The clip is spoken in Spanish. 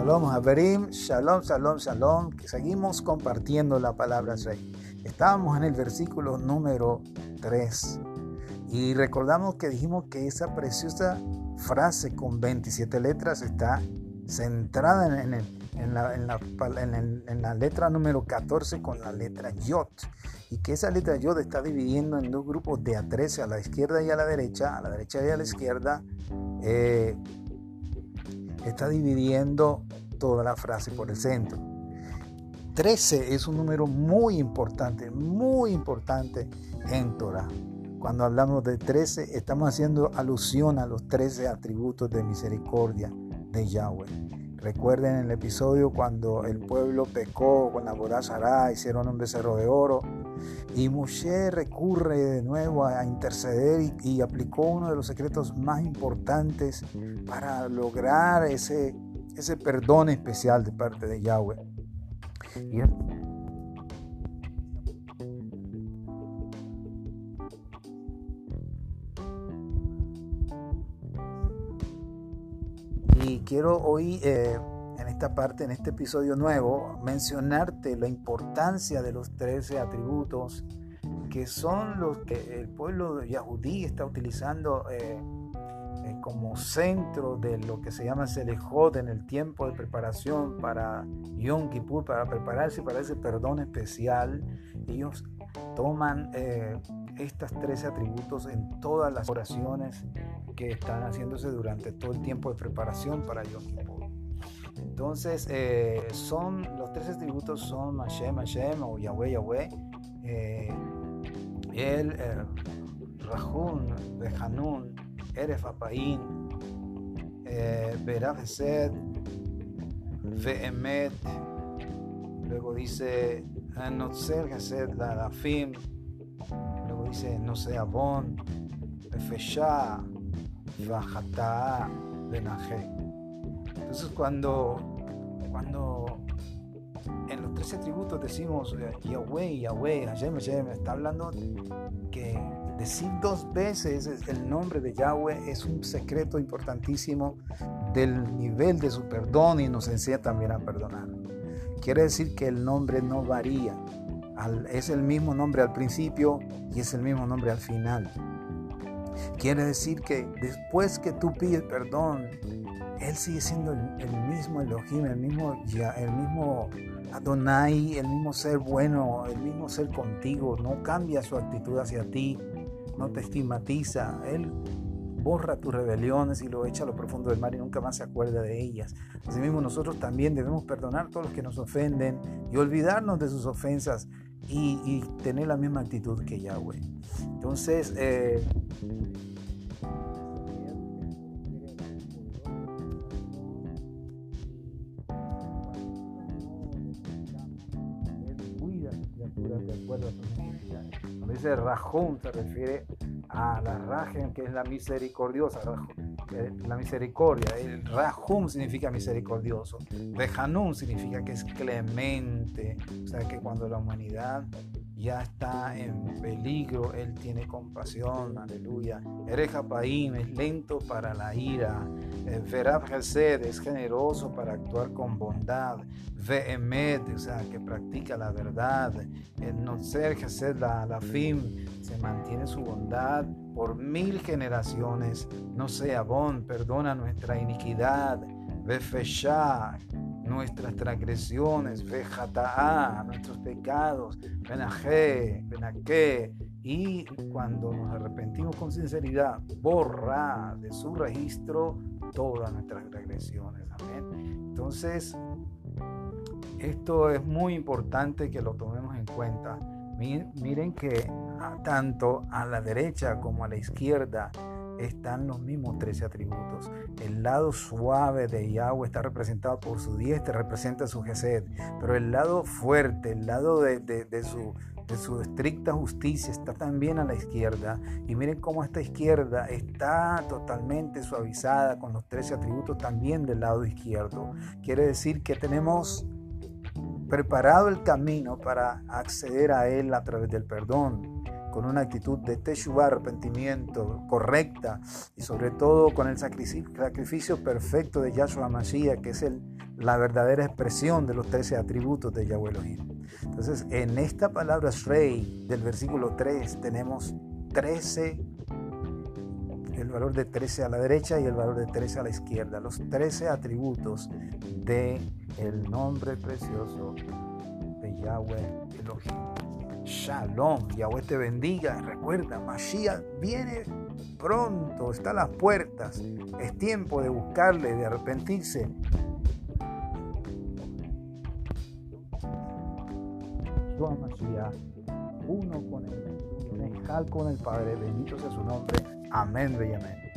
Shalom Haverim, Shalom, Shalom, Shalom. Seguimos compartiendo la palabra Rey. Estábamos en el versículo número 3 y recordamos que dijimos que esa preciosa frase con 27 letras está centrada en, la, letra número 14 con la letra Yot. Y que esa letra Yot está dividiendo en dos grupos de a 13 a la izquierda y a la derecha, a la derecha y a la izquierda. Eh, está dividiendo toda la frase por el centro. 13 es un número muy importante, muy importante en Torah. Cuando hablamos de 13, estamos haciendo alusión a los 13 atributos de misericordia de Yahweh. Recuerden el episodio cuando el pueblo pecó con la Borazará, hicieron un becerro de oro y Moshe recurre de nuevo a interceder y, aplicó uno de los secretos más importantes para lograr ese, ese perdón especial de parte de Yahweh. Y quiero hoy, eh, en esta parte, en este episodio nuevo, mencionarte la importancia de los 13 atributos que son los que el pueblo Yahudí está utilizando eh, eh, como centro de lo que se llama Selejot en el tiempo de preparación para Yom Kippur, para prepararse para ese perdón especial. Ellos toman estos 13 atributos en todas las oraciones que están haciéndose durante todo el tiempo de preparación para Yom Kippur. Entonces, eh, son, los 13 atributos son Hashem, Hashem o Yahweh, Yahweh, eh, el eh, Rahun, Behanun, Eh, Berav Esed, Ve'emet, luego dice Notzer Gesed, la Lafim, luego dice no sea bon, Feshá, Bajatá, Benaje. Entonces cuando, cuando en los tres atributos decimos eh, Yahweh, Yahweh, Hashem, Hashem, está hablando que decir dos veces el nombre de Yahweh es un secreto importantísimo del nivel de su perdón y nos enseña también a perdonar. Quiere decir que el nombre no varía. es el mismo nombre al principio y es el mismo nombre al final. Quiere decir que después que tú pides perdón, Él sigue siendo el, mismo Elohim, el mismo, el mismo Adonai, el mismo ser bueno, el mismo ser contigo. No cambia su actitud hacia ti, no te estigmatiza. Él borra tus rebeliones y lo echa a lo profundo del mar y nunca más se acuerda de ellas. Asimismo, nosotros también debemos perdonar a todos los que nos ofenden y olvidarnos de sus ofensas y, tener la misma actitud que Yahweh. Entonces, eh, Rajón se refiere a la Rajen, que es la misericordiosa, la misericordia. El Rahum significa misericordioso. Behanun significa que es clemente. O sea que cuando la humanidad ya está en peligro, Él tiene compasión, aleluya. Erejapaim es lento para la ira. Verab Hesed es generoso para actuar con bondad. Vehemet, o sea, que practica la verdad. El Notzer Hesed, la, la Fim, se mantiene su bondad por mil generaciones. No sea bon, perdona nuestra iniquidad. Befeshá, nuestras transgresiones, vejataá, nuestros pecados, benajé, benaqué, y cuando nos arrepentimos con sinceridad, borra de su registro todas nuestras transgresiones. Amén. Entonces, esto es muy importante que lo tomemos en cuenta. Miren que tanto a la derecha como a la izquierda están los mismos 13 atributos. El lado suave de Yahweh está representado por su diestra, representa su Gesed, pero el lado fuerte, el lado de, su, estricta justicia está también a la izquierda. Y miren cómo esta izquierda está totalmente suavizada con los 13 atributos también del lado izquierdo. Quiere decir que tenemos preparado el camino para acceder a Él a través del perdón. Con una actitud de teshuva, arrepentimiento correcta y sobre todo con el sacrificio perfecto de Yahshua Mashiach, que es la verdadera expresión de los 13 atributos de Yahweh Elohim. Entonces, en esta palabra Shrei del versículo 3 tenemos 13 el valor de 13 a la derecha y el valor de 13 a la izquierda, los 13 atributos de el nombre precioso de Yahweh. Shalom, Yahweh te bendiga. Recuerda, Mashiach viene pronto, está a las puertas. Es tiempo de buscarle, de arrepentirse. Mashiach, uno con él, con el Padre, bendito sea su nombre. Amén, amén.